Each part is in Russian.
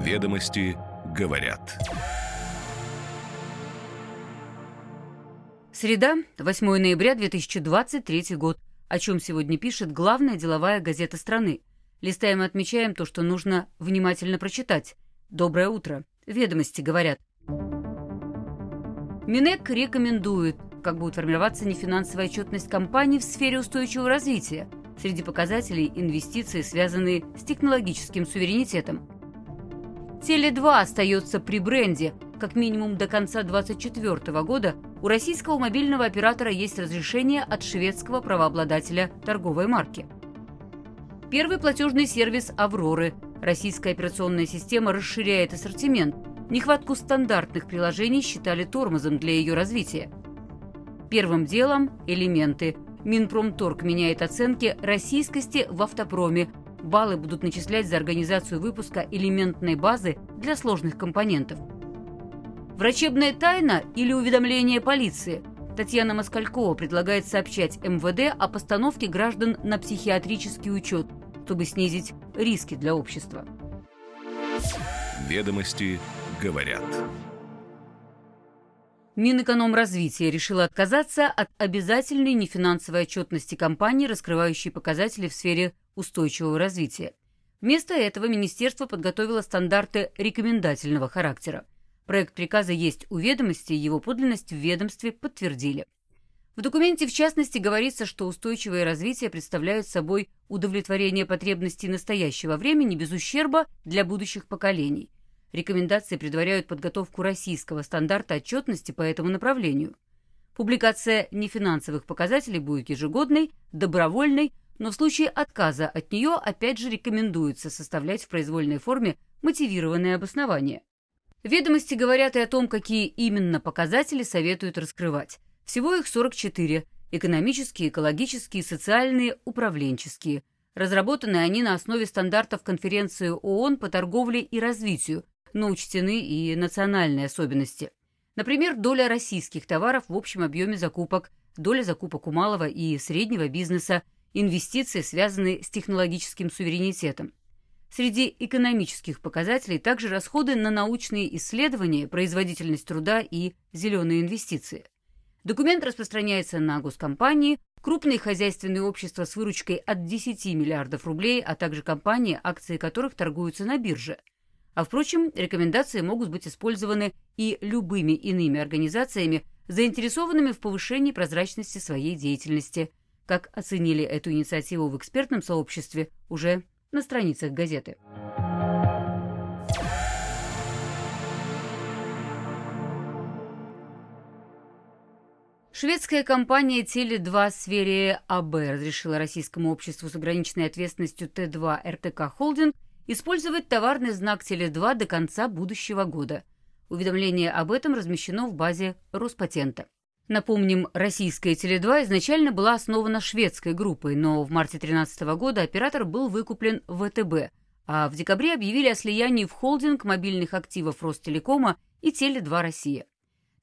Ведомости говорят. Среда, 8 ноября 2023 год. О чем сегодня пишет главная деловая газета страны. Листаем и отмечаем то, что нужно внимательно прочитать. Доброе утро. Ведомости говорят. Минэк рекомендует, как будет формироваться нефинансовая отчетность компаний в сфере устойчивого развития. Среди показателей инвестиции, связанные с технологическим суверенитетом. Теле2 остается при бренде. Как минимум до конца 2024 года у российского мобильного оператора есть разрешение от шведского правообладателя торговой марки. Первый платежный сервис «Авроры». Российская операционная система расширяет ассортимент. Нехватку стандартных приложений считали тормозом для ее развития. Первым делом – элементы. Минпромторг меняет оценки российскости в автопроме. Баллы будут начислять за организацию выпуска элементной базы для сложных компонентов. Врачебная тайна или уведомление полиции? Татьяна Москалькова предлагает сообщать МВД о постановке граждан на психиатрический учет, чтобы снизить риски для общества. Ведомости говорят. Минэкономразвитие решило отказаться от обязательной нефинансовой отчетности компаний, раскрывающей показатели в сфере устойчивого развития. Вместо этого министерство подготовило стандарты рекомендательного характера. Проект приказа есть у ведомости, его подлинность в ведомстве подтвердили. В документе, в частности, говорится, что устойчивое развитие представляет собой удовлетворение потребностей настоящего времени без ущерба для будущих поколений. Рекомендации предваряют подготовку российского стандарта отчетности по этому направлению. Публикация нефинансовых показателей будет ежегодной, добровольной, но в случае отказа от нее опять же рекомендуется составлять в произвольной форме мотивированное обоснование. Ведомости говорят и о том, какие именно показатели советуют раскрывать. Всего их 44 – экономические, экологические, социальные, управленческие. Разработаны они на основе стандартов конференции ООН по торговле и развитию, но учтены и национальные особенности. Например, доля российских товаров в общем объеме закупок, доля закупок у малого и среднего бизнеса, инвестиции, связанные с технологическим суверенитетом. Среди экономических показателей также расходы на научные исследования, производительность труда и зеленые инвестиции. Документ распространяется на госкомпании, крупные хозяйственные общества с выручкой от 10 миллиардов рублей, а также компании, акции которых торгуются на бирже. А впрочем, рекомендации могут быть использованы и любыми иными организациями, заинтересованными в повышении прозрачности своей деятельности. Как оценили эту инициативу в экспертном сообществе, уже на страницах газеты. Шведская компания Теле2 в сфере АБ разрешила российскому обществу с ограниченной ответственностью Т2 РТК Холдинг использовать товарный знак Теле2 до конца будущего года. Уведомление об этом размещено в базе Роспатента. Напомним, российская Теле2 изначально была основана шведской группой, но в марте 2013 года оператор был выкуплен ВТБ, а в декабре объявили о слиянии в холдинг мобильных активов Ростелекома и Теле2 Россия.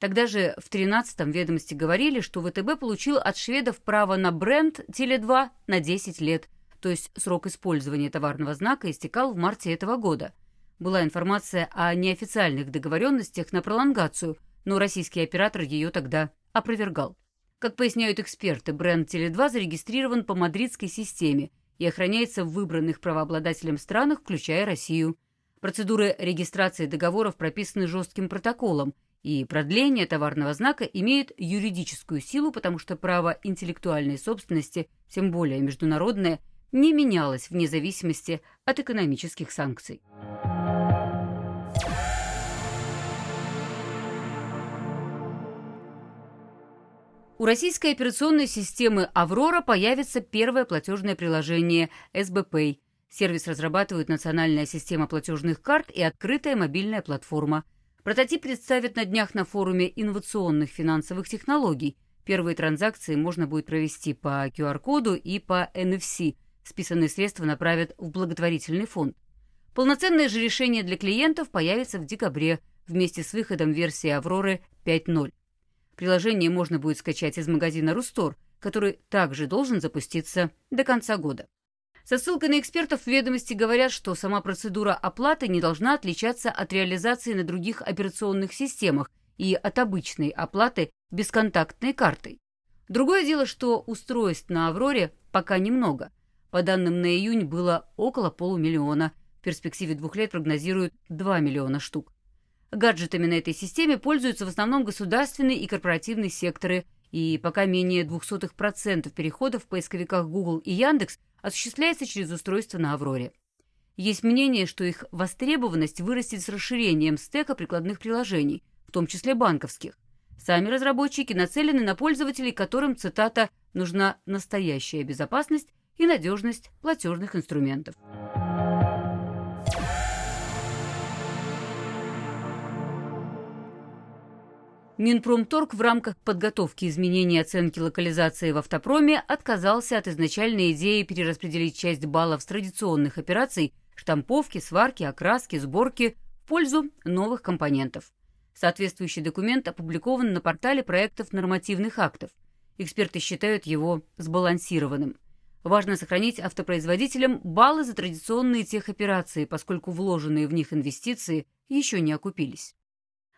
Тогда же в 13-м ведомости говорили, что ВТБ получил от шведов право на бренд Теле2 на 10 лет, то есть срок использования товарного знака истекал в марте этого года. Была информация о неофициальных договоренностях на пролонгацию, но российский оператор ее тогда опровергал. Как поясняют эксперты, бренд Теле2 зарегистрирован по мадридской системе и охраняется в выбранных правообладателем странах, включая Россию. Процедуры регистрации договоров прописаны жестким протоколом, и продление товарного знака имеет юридическую силу, потому что право интеллектуальной собственности, тем более международное, не менялось вне зависимости от экономических санкций. У российской операционной системы «Аврора» появится первое платежное приложение СБПay. Сервис разрабатывает национальная система платежных карт и открытая мобильная платформа. Прототип представят на днях на форуме инновационных финансовых технологий. Первые транзакции можно будет провести по QR-коду и по NFC. Списанные средства направят в благотворительный фонд. Полноценное же решение для клиентов появится в декабре вместе с выходом версии «Авроры 5.0». Приложение можно будет скачать из магазина «Рустор», который также должен запуститься до конца года. Со ссылкой на экспертов в ведомости говорят, что сама процедура оплаты не должна отличаться от реализации на других операционных системах и от обычной оплаты бесконтактной картой. Другое дело, что устройств на «Авроре» пока немного. По данным на июнь было около полумиллиона. В перспективе двух лет прогнозируют 2 миллиона штук. Гаджетами на этой системе пользуются в основном государственные и корпоративные секторы, и пока менее 0,02% переходов в поисковиках Google и Яндекс осуществляется через устройство на «Авроре». Есть мнение, что их востребованность вырастет с расширением стека прикладных приложений, в том числе банковских. Сами разработчики нацелены на пользователей, которым, цитата, «нужна настоящая безопасность и надежность платежных инструментов». Минпромторг в рамках подготовки изменений оценки локализации в автопроме отказался от изначальной идеи перераспределить часть баллов с традиционных операций штамповки, сварки, окраски, сборки в пользу новых компонентов. Соответствующий документ опубликован на портале проектов нормативных актов. Эксперты считают его сбалансированным. Важно сохранить автопроизводителям баллы за традиционные техоперации, поскольку вложенные в них инвестиции еще не окупились.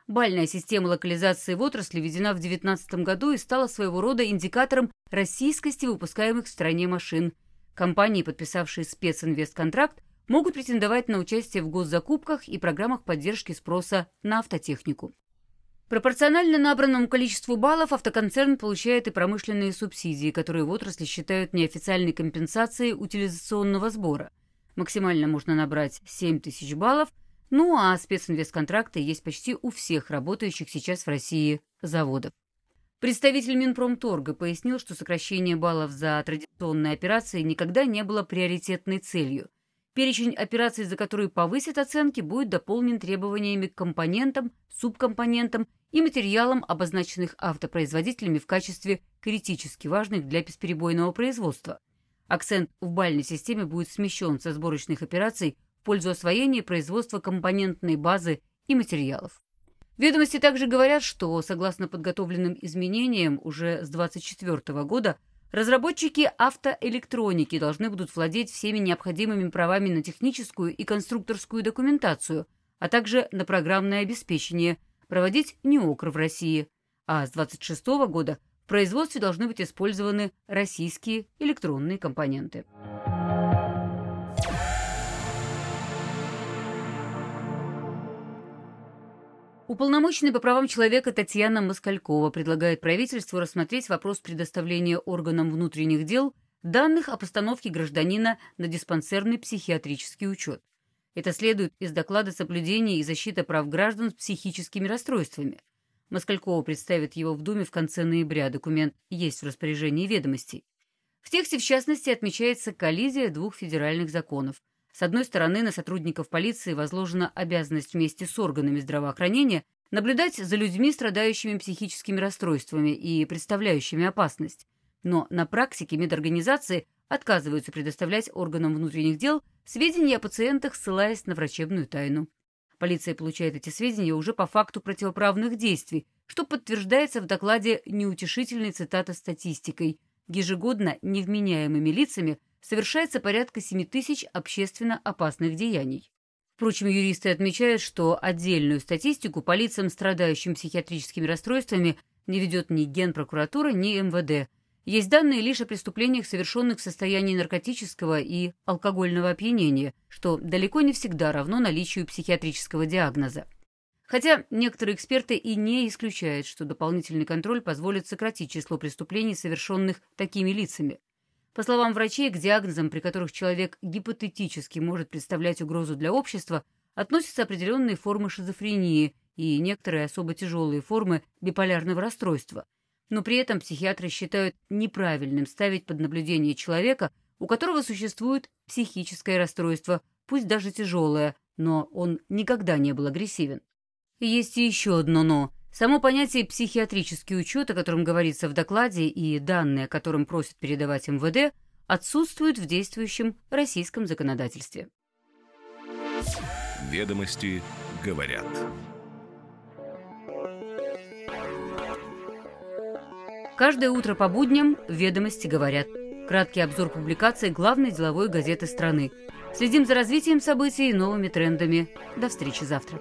Бальная система локализации в отрасли введена в 2019 году и стала своего рода индикатором российскости выпускаемых в стране машин. Компании, подписавшие специнвестконтракт, могут претендовать на участие в госзакупках и программах поддержки спроса на автотехнику. Пропорционально набранному количеству баллов автоконцерн получает и промышленные субсидии, которые в отрасли считают неофициальной компенсацией утилизационного сбора. Максимально можно набрать 7 тысяч баллов, ну а специнвестконтракты есть почти у всех работающих сейчас в России заводов. Представитель Минпромторга пояснил, что сокращение баллов за традиционные операции никогда не было приоритетной целью – Перечень операций, за которые повысят оценки, будет дополнен требованиями к компонентам, субкомпонентам и материалам, обозначенных автопроизводителями в качестве критически важных для бесперебойного производства. Акцент в бальной системе будет смещен со сборочных операций в пользу освоения производства компонентной базы и материалов. Ведомости также говорят, что, согласно подготовленным изменениям, уже с 2024 года Разработчики автоэлектроники должны будут владеть всеми необходимыми правами на техническую и конструкторскую документацию, а также на программное обеспечение, проводить НИОКР в России. А с 2026 года в производстве должны быть использованы российские электронные компоненты. Уполномоченный по правам человека Татьяна Москалькова предлагает правительству рассмотреть вопрос предоставления органам внутренних дел данных о постановке гражданина на диспансерный психиатрический учет. Это следует из доклада соблюдения и защиты прав граждан с психическими расстройствами. Москалькова представит его в Думе в конце ноября. Документ есть в распоряжении ведомостей. В тексте, в частности, отмечается коллизия двух федеральных законов – с одной стороны, на сотрудников полиции возложена обязанность вместе с органами здравоохранения наблюдать за людьми, страдающими психическими расстройствами и представляющими опасность. Но на практике медорганизации отказываются предоставлять органам внутренних дел сведения о пациентах, ссылаясь на врачебную тайну. Полиция получает эти сведения уже по факту противоправных действий, что подтверждается в докладе неутешительной цитата статистикой. Ежегодно невменяемыми лицами совершается порядка 7 тысяч общественно опасных деяний. Впрочем, юристы отмечают, что отдельную статистику по лицам, страдающим психиатрическими расстройствами, не ведет ни Генпрокуратура, ни МВД. Есть данные лишь о преступлениях, совершенных в состоянии наркотического и алкогольного опьянения, что далеко не всегда равно наличию психиатрического диагноза. Хотя некоторые эксперты и не исключают, что дополнительный контроль позволит сократить число преступлений, совершенных такими лицами. По словам врачей, к диагнозам, при которых человек гипотетически может представлять угрозу для общества, относятся определенные формы шизофрении и некоторые особо тяжелые формы биполярного расстройства. Но при этом психиатры считают неправильным ставить под наблюдение человека, у которого существует психическое расстройство, пусть даже тяжелое, но он никогда не был агрессивен. И есть еще одно «но». Само понятие «психиатрический учет», о котором говорится в докладе, и данные, о котором просят передавать МВД, отсутствуют в действующем российском законодательстве. Ведомости говорят. Каждое утро по будням «Ведомости говорят». Краткий обзор публикаций главной деловой газеты страны. Следим за развитием событий и новыми трендами. До встречи завтра.